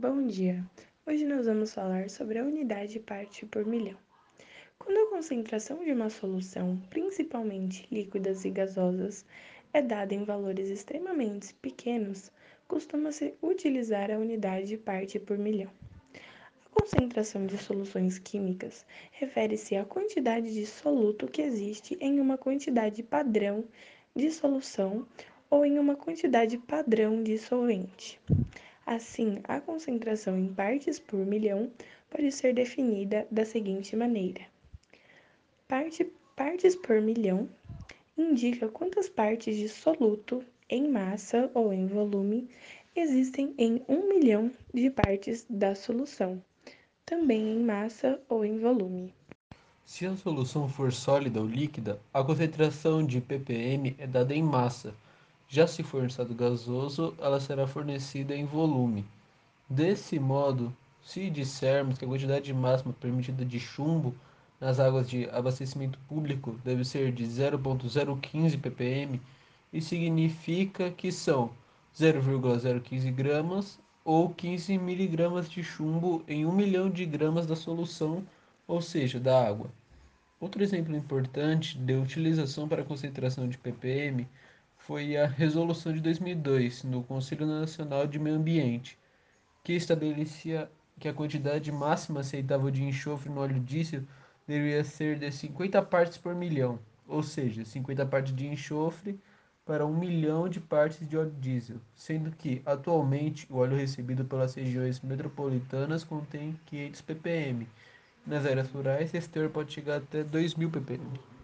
Bom dia! Hoje nós vamos falar sobre a unidade parte por milhão. Quando a concentração de uma solução, principalmente líquidas e gasosas, é dada em valores extremamente pequenos, costuma-se utilizar a unidade parte por milhão. A concentração de soluções químicas refere-se à quantidade de soluto que existe em uma quantidade padrão de solução ou em uma quantidade padrão de solvente. Assim, a concentração em partes por milhão pode ser definida da seguinte maneira: Parte, partes por milhão indica quantas partes de soluto em massa ou em volume existem em um milhão de partes da solução, também em massa ou em volume. Se a solução for sólida ou líquida, a concentração de ppm é dada em massa. Já se for estado gasoso, ela será fornecida em volume. Desse modo, se dissermos que a quantidade máxima permitida de chumbo nas águas de abastecimento público deve ser de 0,015 ppm, isso significa que são 0,015 gramas ou 15 miligramas de chumbo em 1 milhão de gramas da solução, ou seja, da água. Outro exemplo importante de utilização para concentração de ppm foi a Resolução de 2002 no Conselho Nacional de Meio Ambiente, que estabelecia que a quantidade máxima aceitável de enxofre no óleo diesel deveria ser de 50 partes por milhão, ou seja, 50 partes de enxofre para 1 milhão de partes de óleo diesel, sendo que, atualmente, o óleo recebido pelas regiões metropolitanas contém 500 ppm. Nas áreas rurais, esse teor pode chegar até 2.000 ppm.